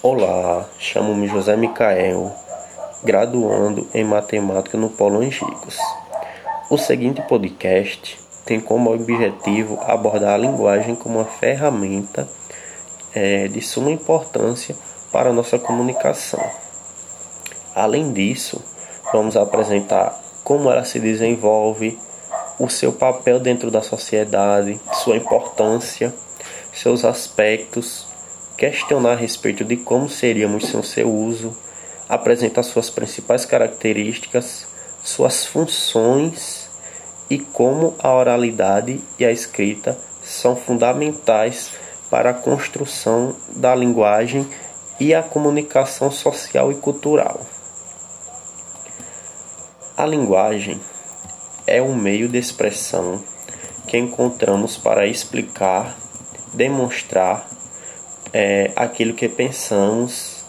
Olá, chamo-me José Micael, graduando em matemática no Polo Angicos. O seguinte podcast tem como objetivo abordar a linguagem como uma ferramenta é, de suma importância para a nossa comunicação. Além disso, vamos apresentar como ela se desenvolve, o seu papel dentro da sociedade, sua importância, seus aspectos questionar a respeito de como seríamos sem seu uso, apresentar suas principais características, suas funções e como a oralidade e a escrita são fundamentais para a construção da linguagem e a comunicação social e cultural. A linguagem é um meio de expressão que encontramos para explicar, demonstrar é aquilo que pensamos,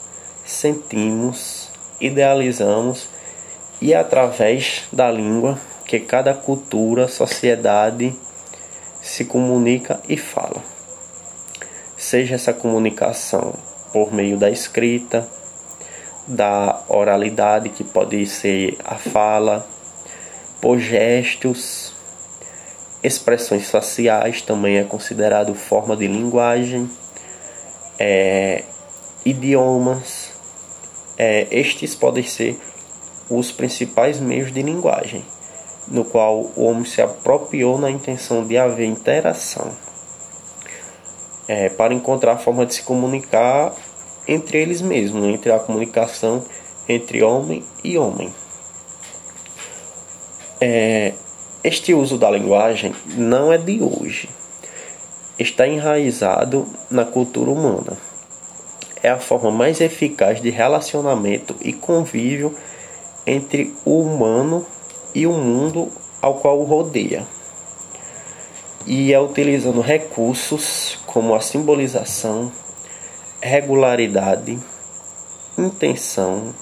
sentimos, idealizamos e é através da língua que cada cultura, sociedade se comunica e fala. Seja essa comunicação por meio da escrita, da oralidade, que pode ser a fala, por gestos, expressões faciais também é considerado forma de linguagem é, idiomas, é, estes podem ser os principais meios de linguagem, no qual o homem se apropriou na intenção de haver interação, é, para encontrar a forma de se comunicar entre eles mesmos, entre a comunicação entre homem e homem. É, este uso da linguagem não é de hoje está enraizado na cultura humana. É a forma mais eficaz de relacionamento e convívio entre o humano e o mundo ao qual o rodeia. E é utilizando recursos como a simbolização, regularidade, intenção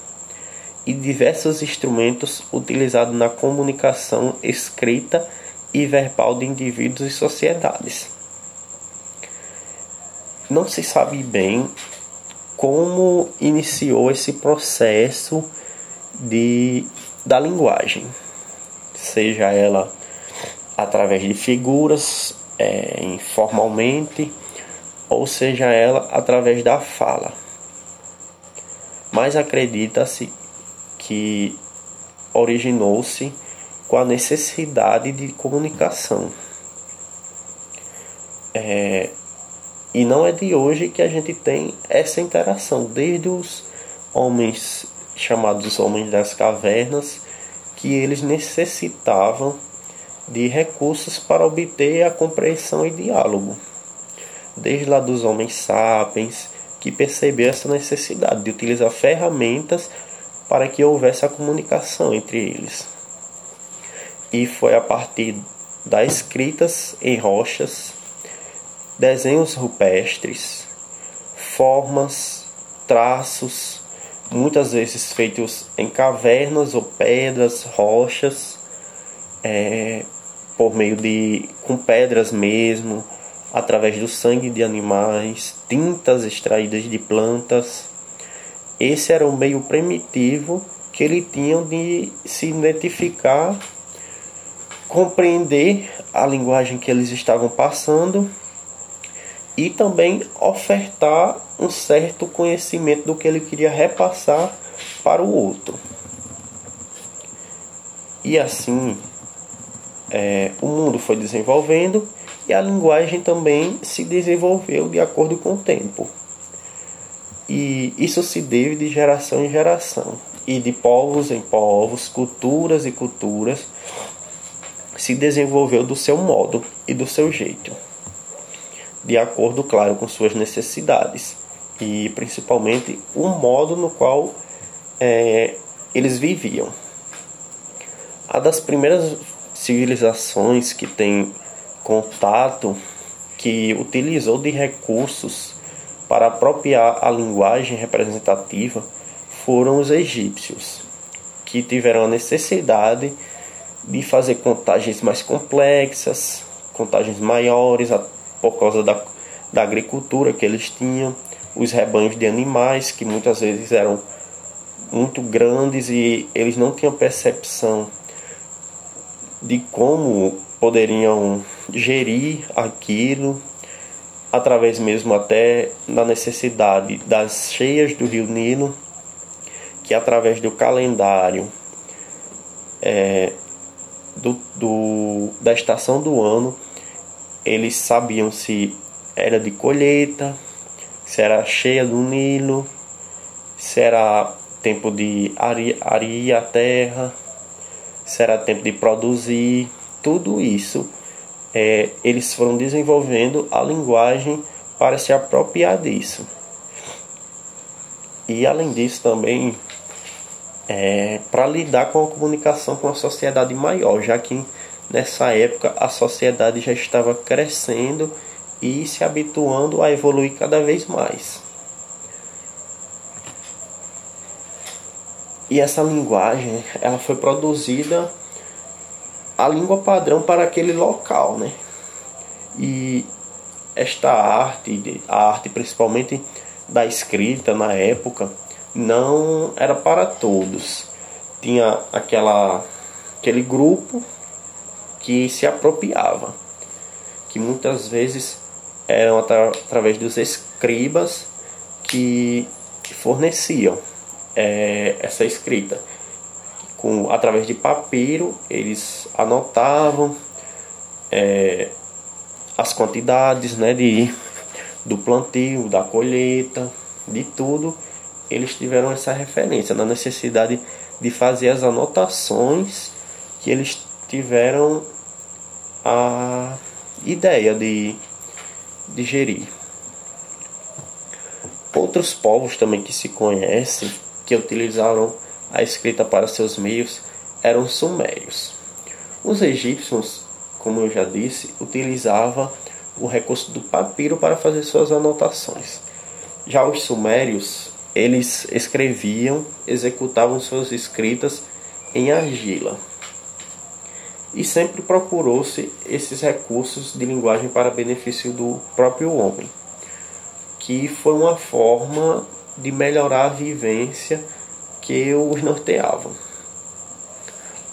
e diversos instrumentos utilizados na comunicação escrita e verbal de indivíduos e sociedades não se sabe bem como iniciou esse processo de, da linguagem, seja ela através de figuras, é, informalmente, ou seja ela através da fala. Mas acredita-se que originou-se com a necessidade de comunicação. É, e não é de hoje que a gente tem essa interação, desde os homens chamados homens das cavernas, que eles necessitavam de recursos para obter a compreensão e diálogo. Desde lá dos homens sapiens, que perceberam essa necessidade de utilizar ferramentas para que houvesse a comunicação entre eles. E foi a partir das escritas em rochas desenhos rupestres, formas, traços, muitas vezes feitos em cavernas ou pedras, rochas, é, por meio de com pedras mesmo, através do sangue de animais, tintas extraídas de plantas. Esse era o meio primitivo que ele tinha de se identificar, compreender a linguagem que eles estavam passando e também ofertar um certo conhecimento do que ele queria repassar para o outro. E assim é, o mundo foi desenvolvendo e a linguagem também se desenvolveu de acordo com o tempo. E isso se deve de geração em geração e de povos em povos, culturas e culturas, se desenvolveu do seu modo e do seu jeito de acordo, claro, com suas necessidades e principalmente o modo no qual é, eles viviam. A das primeiras civilizações que tem contato, que utilizou de recursos para apropriar a linguagem representativa, foram os egípcios, que tiveram a necessidade de fazer contagens mais complexas, contagens maiores, por causa da, da agricultura que eles tinham, os rebanhos de animais que muitas vezes eram muito grandes e eles não tinham percepção de como poderiam gerir aquilo através mesmo até da necessidade das cheias do rio Nilo que através do calendário é, do, do, da estação do ano eles sabiam se era de colheita, se era cheia do Nilo, se era tempo de areia a terra, se era tempo de produzir, tudo isso é, eles foram desenvolvendo a linguagem para se apropriar disso. E além disso também é, para lidar com a comunicação com a sociedade maior, já que nessa época a sociedade já estava crescendo e se habituando a evoluir cada vez mais. E essa linguagem, ela foi produzida a língua padrão para aquele local, né? E esta arte, a arte principalmente da escrita na época, não era para todos. Tinha aquela aquele grupo que se apropriava, que muitas vezes eram atra através dos escribas que forneciam é, essa escrita. Com, através de papiro, eles anotavam é, as quantidades né, de, do plantio, da colheita, de tudo eles tiveram essa referência na necessidade de fazer as anotações que eles tiveram a ideia de, de gerir. Outros povos também que se conhecem, que utilizaram a escrita para seus meios, eram os sumérios. Os egípcios, como eu já disse, utilizavam o recurso do papiro para fazer suas anotações. Já os sumérios eles escreviam, executavam suas escritas em argila. E sempre procurou-se esses recursos de linguagem para benefício do próprio homem, que foi uma forma de melhorar a vivência que os norteavam.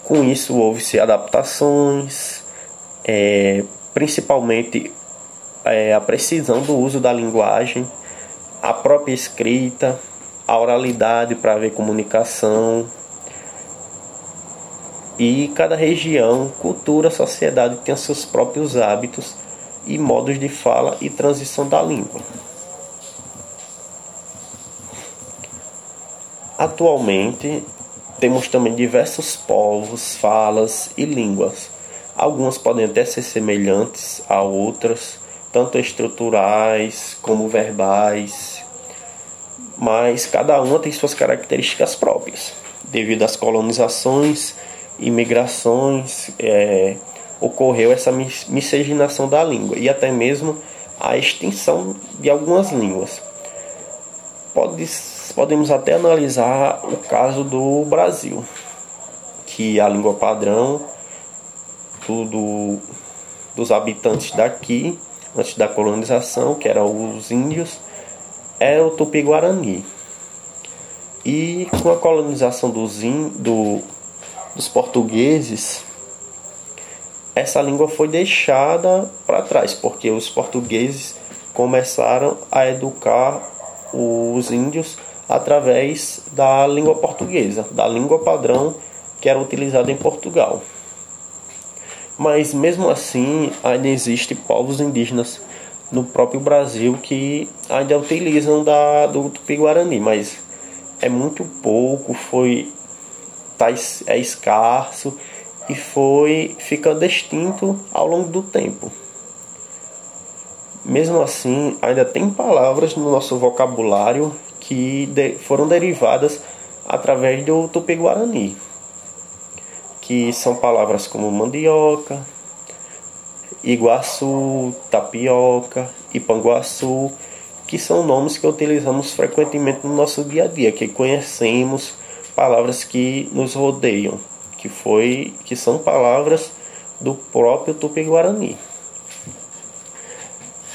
Com isso, houve-se adaptações, é, principalmente é, a precisão do uso da linguagem, a própria escrita, a oralidade para ver comunicação. E cada região, cultura, sociedade tem seus próprios hábitos e modos de fala e transição da língua. Atualmente, temos também diversos povos, falas e línguas. Algumas podem até ser semelhantes a outras, tanto estruturais como verbais, mas cada uma tem suas características próprias. Devido às colonizações e migrações, é, ocorreu essa miscigenação da língua e até mesmo a extinção de algumas línguas. Pode, podemos até analisar o caso do Brasil, que a língua padrão do, dos habitantes daqui, antes da colonização, que eram os índios, é o Tupi-Guarani. E com a colonização dos, in, do, dos portugueses, essa língua foi deixada para trás, porque os portugueses começaram a educar os índios através da língua portuguesa, da língua padrão que era utilizada em Portugal. Mas mesmo assim, ainda existem povos indígenas no próprio Brasil que ainda utilizam da, do Tupi-Guarani, mas é muito pouco, foi tá, é escasso e foi ficando extinto ao longo do tempo. Mesmo assim, ainda tem palavras no nosso vocabulário que de, foram derivadas através do Tupi-Guarani, que são palavras como mandioca, Iguaçu, Tapioca, Ipanguaçu, que são nomes que utilizamos frequentemente no nosso dia a dia, que conhecemos palavras que nos rodeiam, que foi que são palavras do próprio Tupi-Guarani.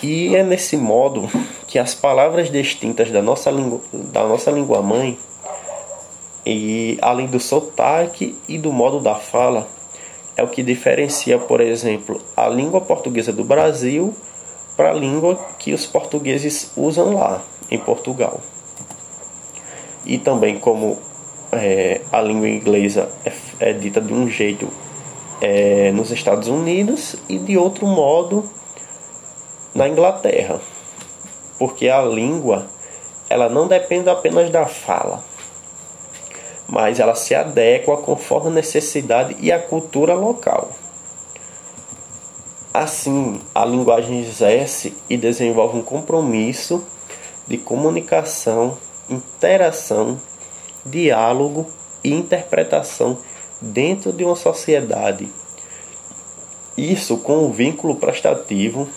E é nesse modo que as palavras distintas da nossa língua, da nossa língua mãe, e além do sotaque e do modo da fala, é o que diferencia, por exemplo, a língua portuguesa do Brasil para a língua que os portugueses usam lá em Portugal. E também como é, a língua inglesa é, é, dita de um jeito é, nos Estados Unidos e de outro modo na Inglaterra, porque a língua ela não depende apenas da fala, mas ela se adequa conforme a necessidade e a cultura local. Assim, a linguagem exerce e desenvolve um compromisso de comunicação, interação, diálogo e interpretação dentro de uma sociedade. Isso com o vínculo prestativo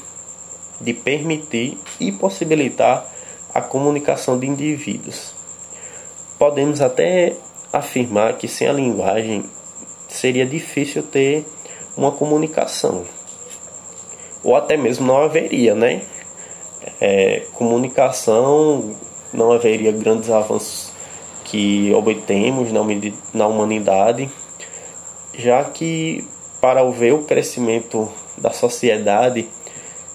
de permitir e possibilitar a comunicação de indivíduos. Podemos até afirmar que sem a linguagem seria difícil ter uma comunicação, ou até mesmo não haveria, né? É, comunicação não haveria grandes avanços que obtemos na humanidade, já que para ver o crescimento da sociedade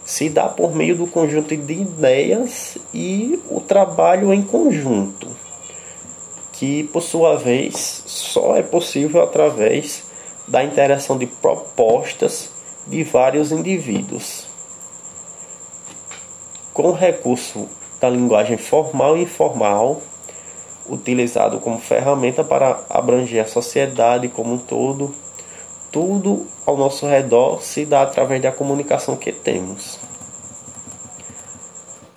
se dá por meio do conjunto de ideias e o trabalho em conjunto, que por sua vez só é possível através da interação de propostas de vários indivíduos. Com o recurso da linguagem formal e informal, utilizado como ferramenta para abranger a sociedade como um todo, tudo ao nosso redor se dá através da comunicação que temos.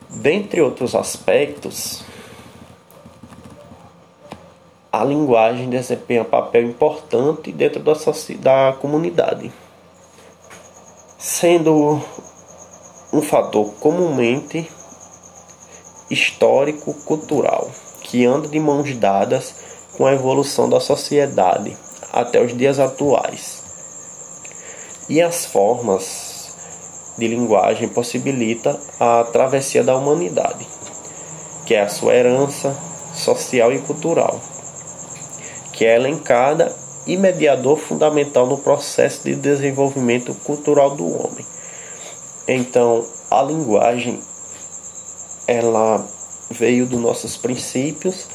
Dentre outros aspectos, a linguagem desempenha papel importante dentro da, da comunidade, sendo um fator comumente histórico-cultural que anda de mãos dadas com a evolução da sociedade até os dias atuais e as formas de linguagem possibilita a travessia da humanidade, que é a sua herança social e cultural, que é elencada e mediador fundamental no processo de desenvolvimento cultural do homem. Então, a linguagem ela veio dos nossos princípios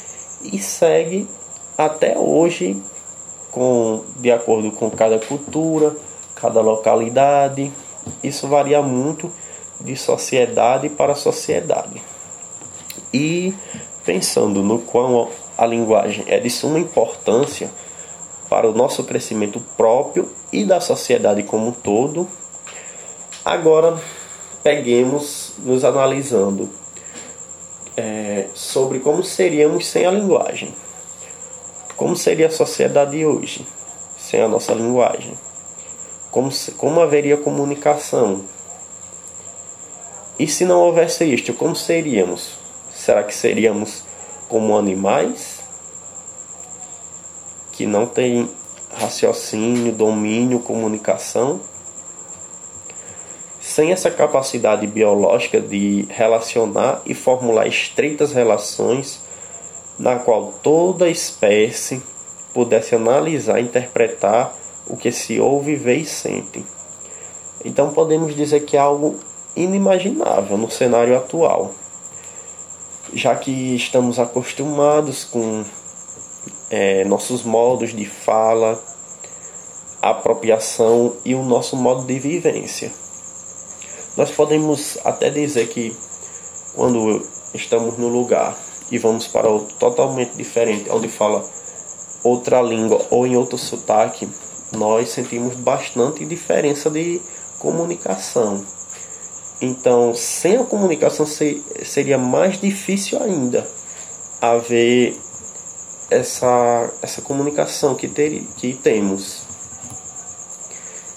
e segue até hoje com de acordo com cada cultura, cada localidade. Isso varia muito de sociedade para sociedade. E pensando no quão a linguagem é de suma importância para o nosso crescimento próprio e da sociedade como um todo, agora peguemos nos analisando é, sobre como seríamos sem a linguagem. Como seria a sociedade hoje sem a nossa linguagem? Como, como haveria comunicação? E se não houvesse isto, como seríamos? Será que seríamos como animais que não têm raciocínio, domínio, comunicação? Sem essa capacidade biológica de relacionar e formular estreitas relações, na qual toda espécie pudesse analisar e interpretar o que se ouve, vê e sente. Então podemos dizer que é algo inimaginável no cenário atual, já que estamos acostumados com é, nossos modos de fala, apropriação e o nosso modo de vivência. Nós podemos até dizer que quando estamos no lugar e vamos para outro totalmente diferente, onde fala outra língua ou em outro sotaque, nós sentimos bastante diferença de comunicação. Então, sem a comunicação seria mais difícil ainda haver essa, essa comunicação que, ter, que temos.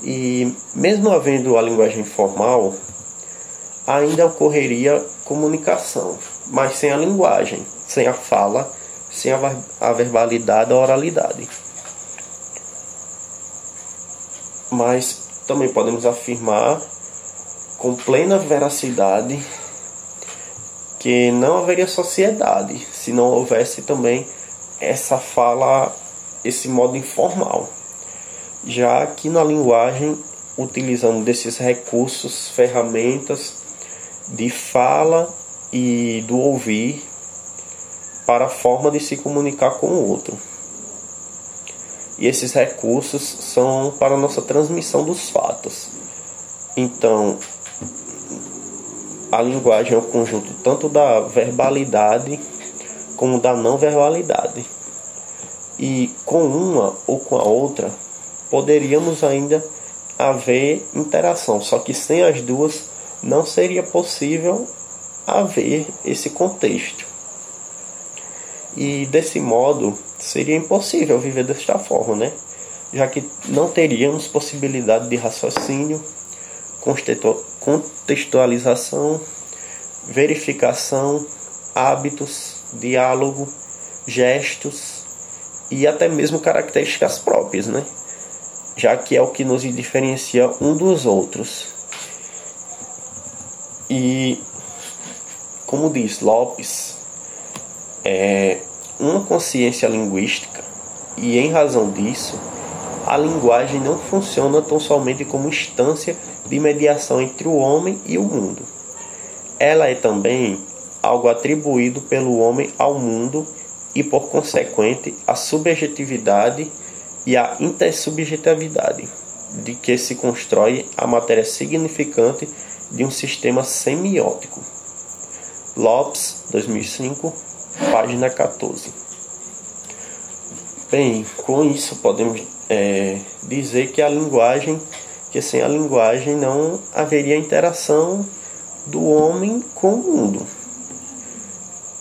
E mesmo havendo a linguagem formal, ainda ocorreria comunicação, mas sem a linguagem, sem a fala, sem a verbalidade, a oralidade mas também podemos afirmar com plena veracidade que não haveria sociedade se não houvesse também essa fala, esse modo informal. Já que na linguagem utilizamos desses recursos, ferramentas de fala e do ouvir para a forma de se comunicar com o outro. E esses recursos são para a nossa transmissão dos fatos. Então, a linguagem é o conjunto tanto da verbalidade como da não verbalidade. E com uma ou com a outra poderíamos ainda haver interação, só que sem as duas não seria possível haver esse contexto. E desse modo seria impossível viver desta forma, né? Já que não teríamos possibilidade de raciocínio, contextualização, verificação, hábitos, diálogo, gestos e até mesmo características próprias, né? Já que é o que nos diferencia um dos outros. E como diz Lopes, é uma consciência linguística e em razão disso, a linguagem não funciona tão somente como instância de mediação entre o homem e o mundo. Ela é também algo atribuído pelo homem ao mundo e, por consequente, a subjetividade e a intersubjetividade de que se constrói a matéria significante de um sistema semiótico. Lopes, 2005, página 14. Bem, com isso podemos é, dizer que a linguagem que sem a linguagem não haveria interação do homem com o mundo.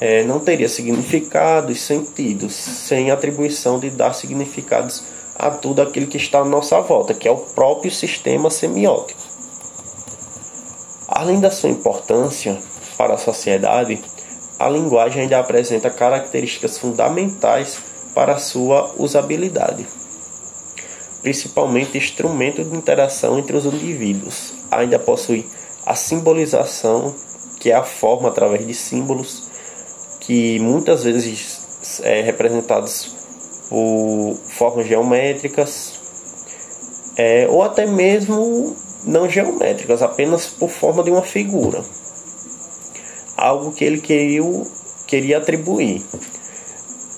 É, não teria significados, sentidos, sem atribuição de dar significados a tudo aquilo que está à nossa volta, que é o próprio sistema semiótico. Além da sua importância para a sociedade, a linguagem ainda apresenta características fundamentais para a sua usabilidade principalmente instrumento de interação entre os indivíduos. Ainda possui a simbolização, que é a forma através de símbolos, que muitas vezes é representados por formas geométricas, é, ou até mesmo não geométricas, apenas por forma de uma figura. Algo que ele queria, queria atribuir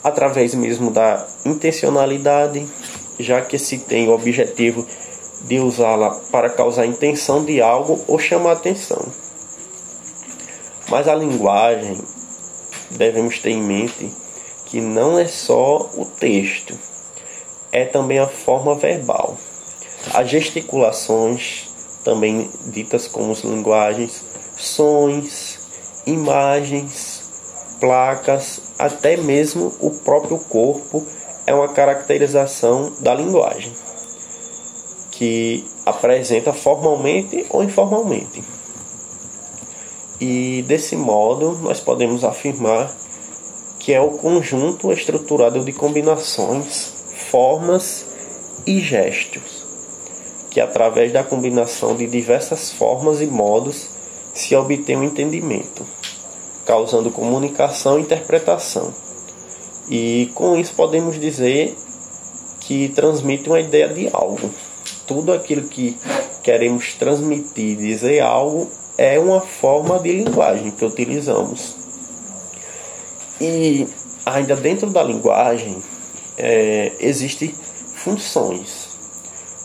através mesmo da intencionalidade, já que se tem o objetivo de usá-la para causar intenção de algo ou chamar atenção. Mas a linguagem devemos ter em mente que não é só o texto, é também a forma verbal. As gesticulações, também ditas como linguagens, sons, imagens, placas, até mesmo o próprio corpo é uma caracterização da linguagem que apresenta formalmente ou informalmente. E desse modo, nós podemos afirmar que é o conjunto estruturado de combinações, formas e gestos, que através da combinação de diversas formas e modos se obtém o um entendimento, causando comunicação e interpretação e com isso podemos dizer que transmite uma ideia de algo. Tudo aquilo que queremos transmitir, dizer algo, é uma forma de linguagem que utilizamos. E ainda dentro da linguagem é, existem funções,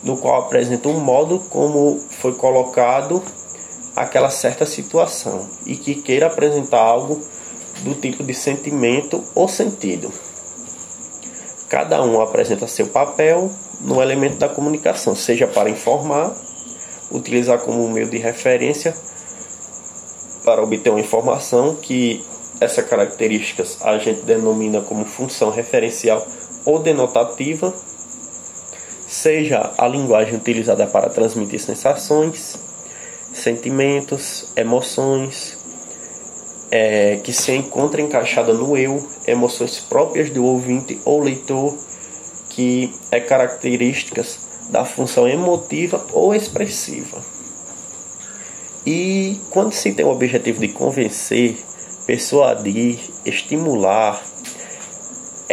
no qual apresenta um modo como foi colocado aquela certa situação e que queira apresentar algo do tipo de sentimento ou sentido. Cada um apresenta seu papel no elemento da comunicação, seja para informar, utilizar como meio de referência para obter uma informação que essas características a gente denomina como função referencial ou denotativa, seja a linguagem utilizada para transmitir sensações, sentimentos, emoções, é, que se encontra encaixada no eu, emoções próprias do ouvinte ou leitor, que é características da função emotiva ou expressiva. E quando se tem o objetivo de convencer, persuadir, estimular,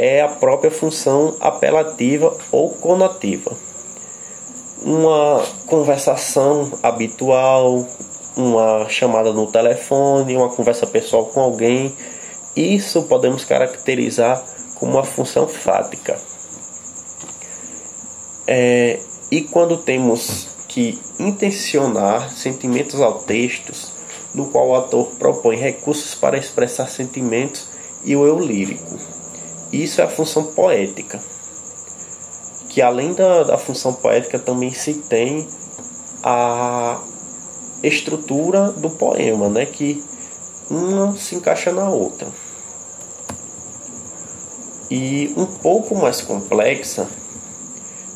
é a própria função apelativa ou conativa. Uma conversação habitual, uma chamada no telefone, uma conversa pessoal com alguém, isso podemos caracterizar como uma função fática. É, e quando temos que intencionar sentimentos ao texto, no qual o autor propõe recursos para expressar sentimentos e o eu lírico. Isso é a função poética, que além da, da função poética também se tem a estrutura do poema, né, que uma se encaixa na outra. E um pouco mais complexa,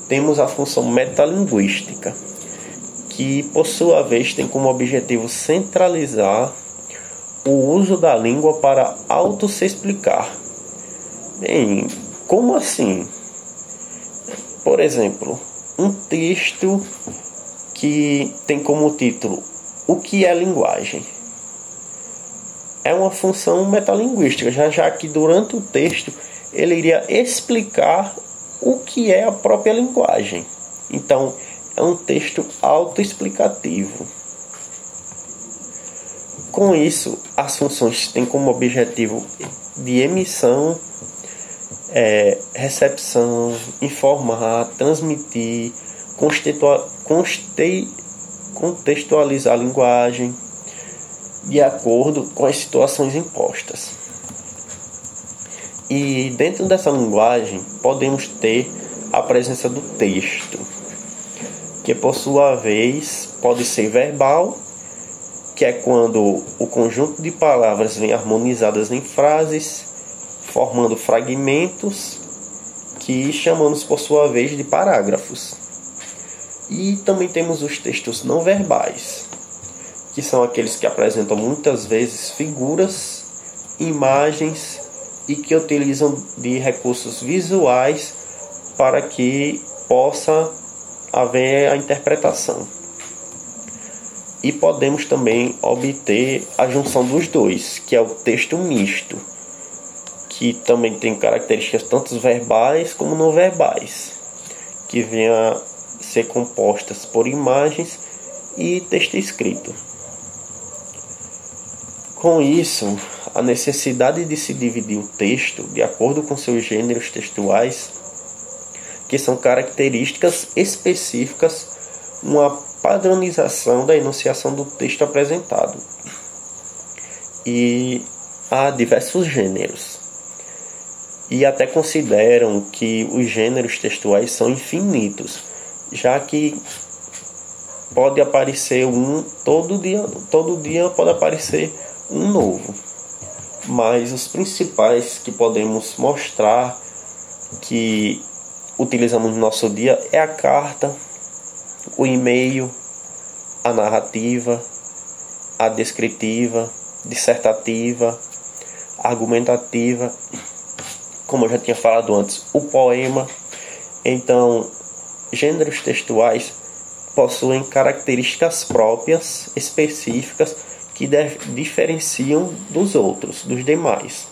temos a função metalinguística, que por sua vez tem como objetivo centralizar o uso da língua para auto se explicar. Bem, como assim? Por exemplo, um texto que tem como título O que é linguagem? É uma função metalinguística, já já que durante o texto ele iria explicar o que é a própria linguagem. Então, é um texto autoexplicativo. Com isso, as funções têm como objetivo de emissão, é, recepção, informar, transmitir, contextualizar a linguagem de acordo com as situações impostas. E dentro dessa linguagem podemos ter a presença do texto que por sua vez pode ser verbal, que é quando o conjunto de palavras vem harmonizadas em frases, formando fragmentos que chamamos por sua vez de parágrafos. E também temos os textos não verbais, que são aqueles que apresentam muitas vezes figuras, imagens e que utilizam de recursos visuais para que possa haver a interpretação. E podemos também obter a junção dos dois, que é o texto misto, que também tem características tanto verbais como não verbais, que vêm a ser compostas por imagens e texto escrito. Com isso, a necessidade de se dividir o texto de acordo com seus gêneros textuais que são características específicas, uma padronização da enunciação do texto apresentado. E há diversos gêneros. E até consideram que os gêneros textuais são infinitos, já que pode aparecer um todo dia, todo dia pode aparecer um novo. Mas os principais que podemos mostrar que utilizamos no nosso dia é a carta, o e-mail, a narrativa, a descritiva, dissertativa, argumentativa, como eu já tinha falado antes, o poema. Então, gêneros textuais possuem características próprias, específicas, que diferenciam dos outros, dos demais.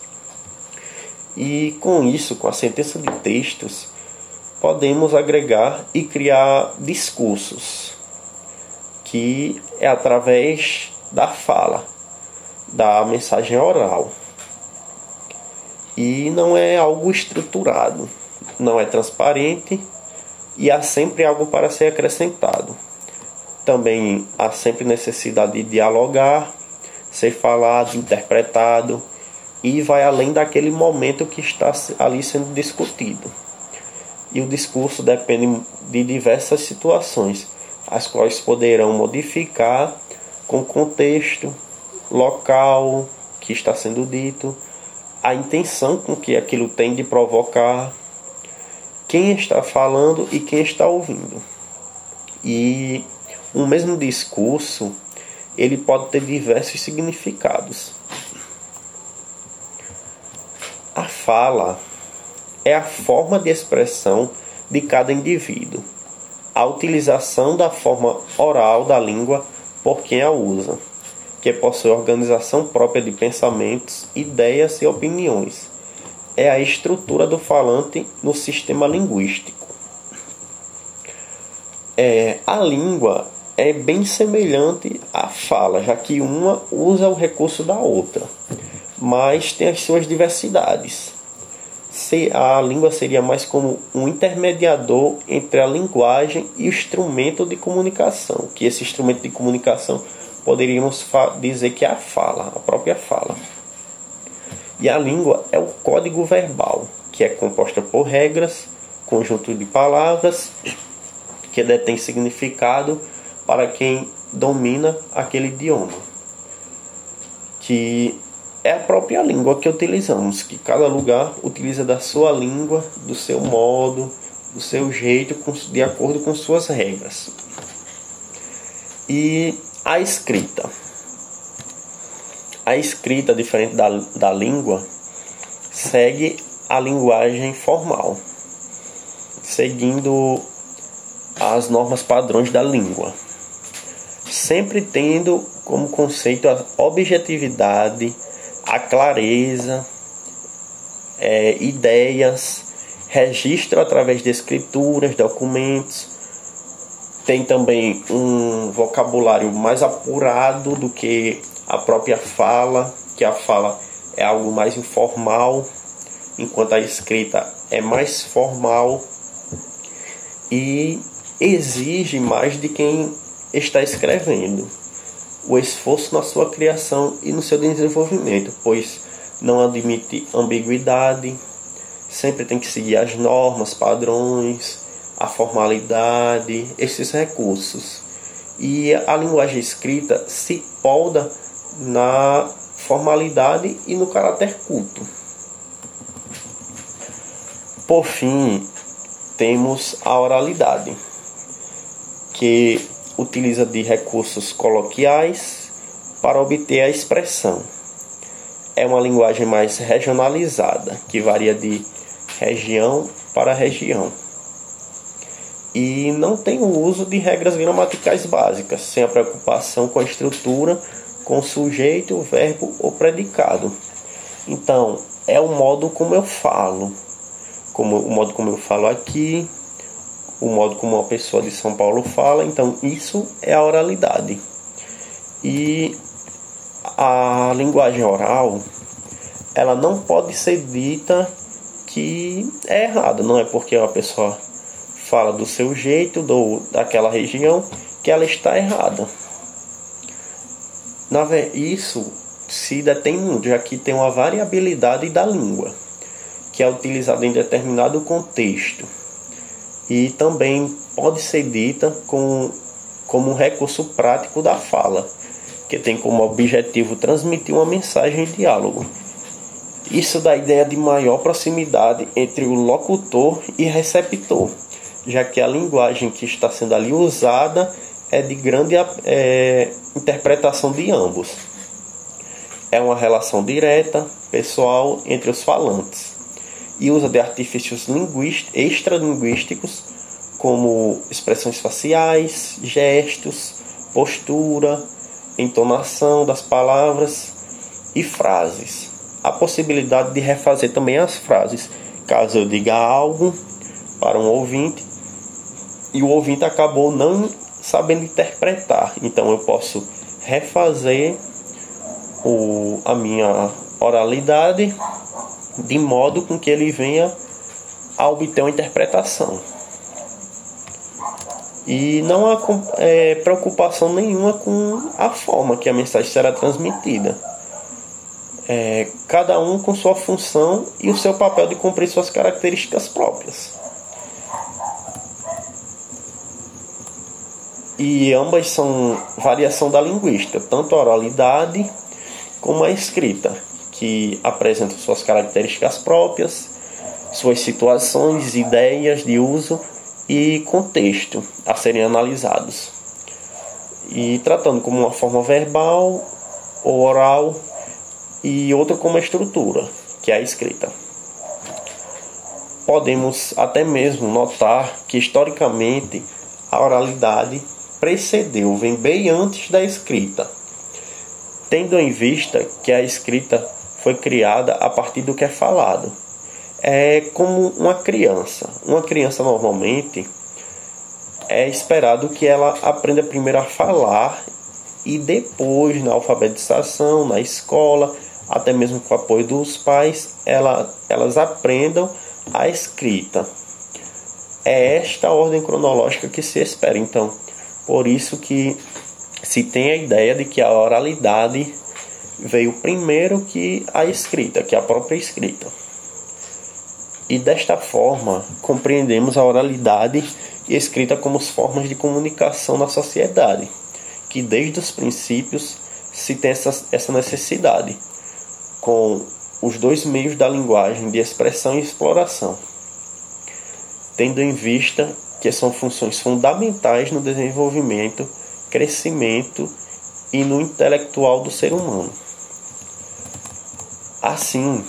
E com isso, com a sentença de textos, podemos agregar e criar discursos, que é através da fala, da mensagem oral. E não é algo estruturado, não é transparente e há sempre algo para ser acrescentado. Também há sempre necessidade de dialogar, ser falado, interpretado e vai além daquele momento que está ali sendo discutido e o discurso depende de diversas situações, as quais poderão modificar com o contexto, local que está sendo dito, a intenção com que aquilo tem de provocar, quem está falando e quem está ouvindo. E um mesmo discurso, ele pode ter diversos significados. A fala é a forma de expressão de cada indivíduo, a utilização da forma oral da língua por quem a usa, que possui organização própria de pensamentos, ideias e opiniões. É a estrutura do falante no sistema linguístico. É, a língua é bem semelhante à fala, já que uma usa o recurso da outra, mas tem as suas diversidades. Se a língua seria mais como um intermediador entre a linguagem e o instrumento de comunicação, que esse instrumento de comunicação poderíamos dizer que é a fala, a própria fala. E a língua é o código verbal, que é composta por regras, conjunto de palavras que detém significado para quem domina aquele idioma. Que é a própria língua que utilizamos, que cada lugar utiliza da sua língua, do seu modo, do seu jeito, de acordo com suas regras. E a escrita. A escrita, diferente da, da língua, segue a linguagem formal, seguindo as normas padrões da língua sempre tendo como conceito a objetividade, a clareza, é, ideias, registro através de escrituras, documentos. Tem também um vocabulário mais apurado do que a própria fala, que a fala é algo mais informal, enquanto a escrita é mais formal e exige mais de quem está escrevendo, o esforço na sua criação e no seu desenvolvimento, pois não admite ambiguidade, sempre tem que seguir as normas, padrões, a formalidade, esses recursos. E a linguagem escrita se polda na formalidade e no caráter culto. Por fim, temos a oralidade, que utiliza de recursos coloquiais para obter a expressão. É uma linguagem mais regionalizada, que varia de região para região. E não tem o uso de regras gramaticais básicas, sem a preocupação com a estrutura, com o sujeito, o verbo ou predicado. Então, é o modo como eu falo, como o modo como eu falo aqui, o modo como uma pessoa de São Paulo fala, então isso é a oralidade. E a linguagem oral, ela não pode ser dita que é errada, não é porque uma pessoa fala do seu jeito, do, daquela região, que ela está errada. Isso se detém muito, já que tem uma variabilidade da língua, que é utilizada em determinado contexto e também pode ser dita com, como um recurso prático da fala, que tem como objetivo transmitir uma mensagem em diálogo. Isso dá a ideia de maior proximidade entre o locutor e receptor, já que a linguagem que está sendo ali usada é de grande é, interpretação de ambos. É uma relação direta, pessoal, entre os falantes e usa de artifícios extralinguísticos como expressões faciais, gestos, postura, entonação das palavras e frases. A possibilidade de refazer também as frases, caso eu diga algo para um ouvinte e o ouvinte acabou não sabendo interpretar. Então eu posso refazer o, a minha oralidade de modo com que ele venha a obter uma interpretação. E não há é, preocupação nenhuma com a forma que a mensagem será transmitida. É, cada um com sua função e o seu papel de cumprir suas características próprias. E ambas são variação da linguística, tanto a oralidade como a escrita que apresentam suas características próprias, suas situações, ideias de uso e contexto a serem analisados. E tratando como uma forma verbal ou oral e outra como estrutura, que é a escrita. Podemos até mesmo notar que historicamente a oralidade precedeu, vem bem antes da escrita tendo em vista que a escrita foi criada a partir do que é falado. É como uma criança. Uma criança normalmente é esperado que ela aprenda primeiro a falar e depois na alfabetização, na escola, até mesmo com o apoio dos pais, ela, elas aprendam a escrita. É esta ordem cronológica que se espera. Então, por isso que se tem a ideia de que a oralidade veio primeiro que a escrita, que a própria escrita. E desta forma, compreendemos a oralidade e escrita como formas de comunicação na sociedade, que desde os princípios se tem essa, essa necessidade, com os dois meios da linguagem de expressão e exploração, tendo em vista que são funções fundamentais no desenvolvimento, crescimento e no intelectual do ser humano. Assim,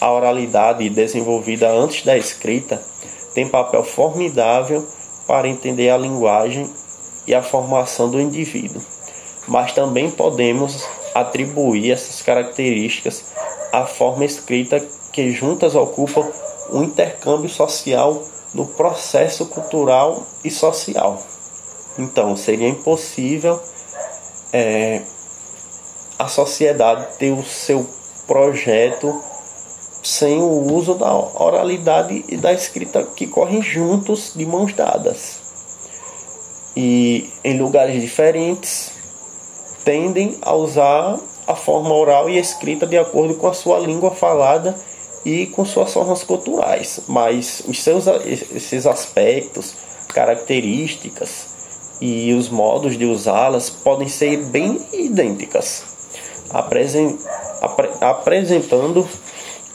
a oralidade desenvolvida antes da escrita tem papel formidável para entender a linguagem e a formação do indivíduo, mas também podemos atribuir essas características à forma escrita que juntas ocupam um intercâmbio social no processo cultural e social. Então, seria impossível é, a sociedade ter o seu projeto sem o uso da oralidade e da escrita que correm juntos de mãos dadas. E em lugares diferentes tendem a usar a forma oral e escrita de acordo com a sua língua falada e com suas formas culturais, mas os seus esses aspectos, características e os modos de usá-las podem ser bem idênticas, apresentando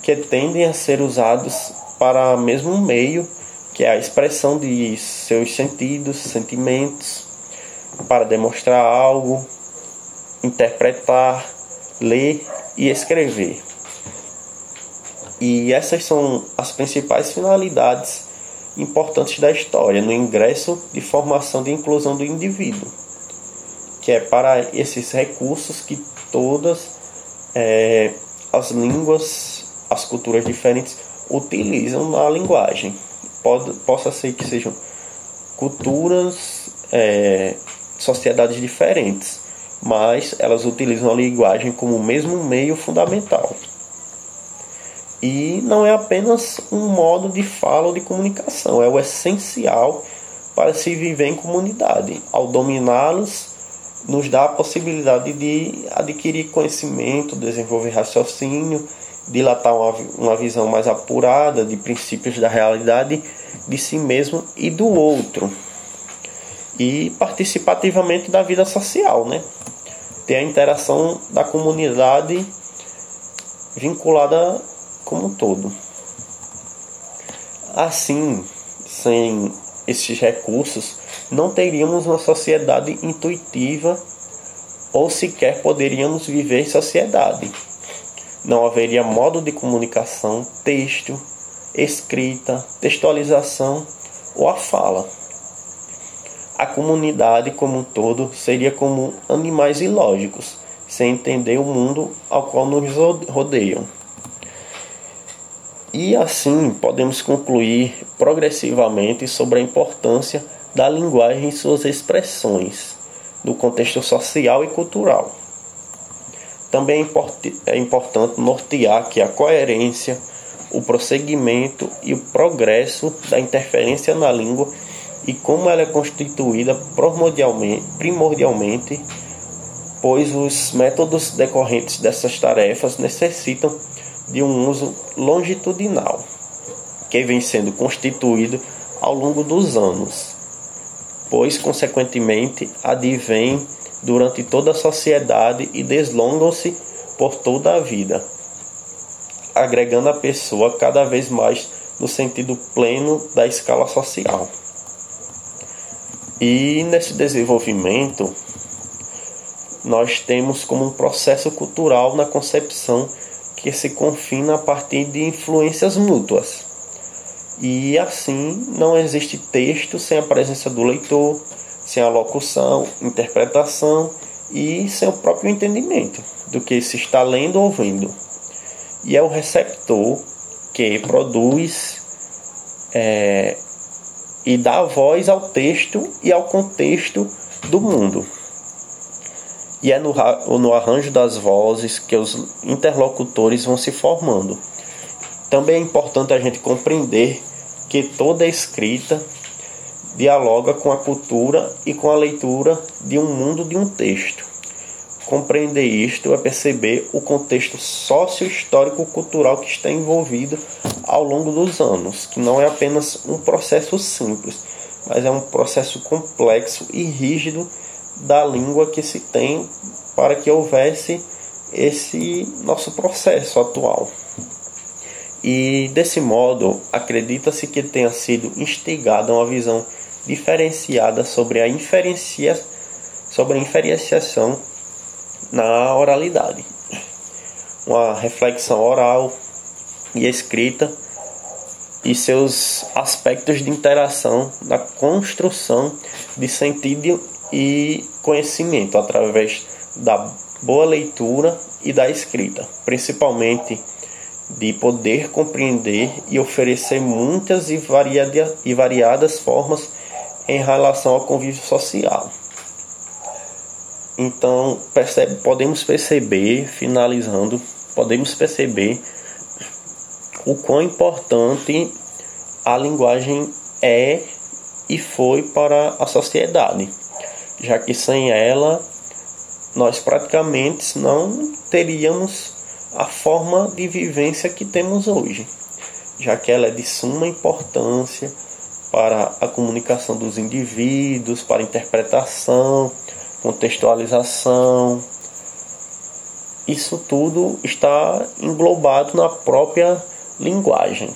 que tendem a ser usados para o mesmo meio, que é a expressão de seus sentidos, sentimentos, para demonstrar algo, interpretar, ler e escrever. E essas são as principais finalidades importantes da história no ingresso de formação de inclusão do indivíduo, que é para esses recursos que todas é, as línguas, as culturas diferentes utilizam na linguagem. Pode, possa ser que sejam culturas, é, sociedades diferentes, mas elas utilizam a linguagem como o mesmo meio fundamental. E não é apenas um modo de fala ou de comunicação, é o essencial para se viver em comunidade. Ao dominá-los, nos dá a possibilidade de adquirir conhecimento, desenvolver raciocínio, dilatar uma, uma visão mais apurada de princípios da realidade de si mesmo e do outro. E participativamente da vida social, né? Ter a interação da comunidade vinculada como um todo. Assim, sem esses recursos, não teríamos uma sociedade intuitiva ou sequer poderíamos viver em sociedade. Não haveria modo de comunicação, texto, escrita, textualização ou a fala. A comunidade como um todo seria como animais ilógicos, sem entender o mundo ao qual nos rodeiam. E assim podemos concluir progressivamente sobre a importância da linguagem e suas expressões no contexto social e cultural. Também é, é importante nortear que a coerência, o prosseguimento e o progresso da interferência na língua e como ela é constituída primordialmente, primordialmente pois os métodos decorrentes dessas tarefas necessitam de um uso longitudinal, que vem sendo constituído ao longo dos anos, pois, consequentemente, advém durante toda a sociedade e deslongam-se por toda a vida, agregando a pessoa cada vez mais no sentido pleno da escala social. E nesse desenvolvimento, nós temos como um processo cultural na concepção que se confina a partir de influências mútuas. E assim não existe texto sem a presença do leitor, sem a locução, interpretação e sem o próprio entendimento do que se está lendo ou vendo. E é o receptor que produz é, e dá voz ao texto e ao contexto do mundo. E é no, no arranjo das vozes que os interlocutores vão se formando. Também é importante a gente compreender que toda escrita dialoga com a cultura e com a leitura de um mundo de um texto. Compreender isto é perceber o contexto sócio-histórico-cultural que está envolvido ao longo dos anos, que não é apenas um processo simples, mas é um processo complexo e rígido da língua que se tem para que houvesse esse nosso processo atual. E desse modo, acredita-se que tenha sido instigada uma visão diferenciada sobre a sobre a inferenciação na oralidade. Uma reflexão oral e escrita e seus aspectos de interação na construção de sentido e conhecimento através da boa leitura e da escrita, principalmente de poder compreender e oferecer muitas e, variada, e variadas formas em relação ao convívio social. Então, percebe, podemos perceber, finalizando, podemos perceber o quão importante a linguagem é e foi para a sociedade, já que sem ela nós praticamente não teríamos a forma de vivência que temos hoje, já que ela é de suma importância para a comunicação dos indivíduos, para interpretação, contextualização. Isso tudo está englobado na própria linguagem.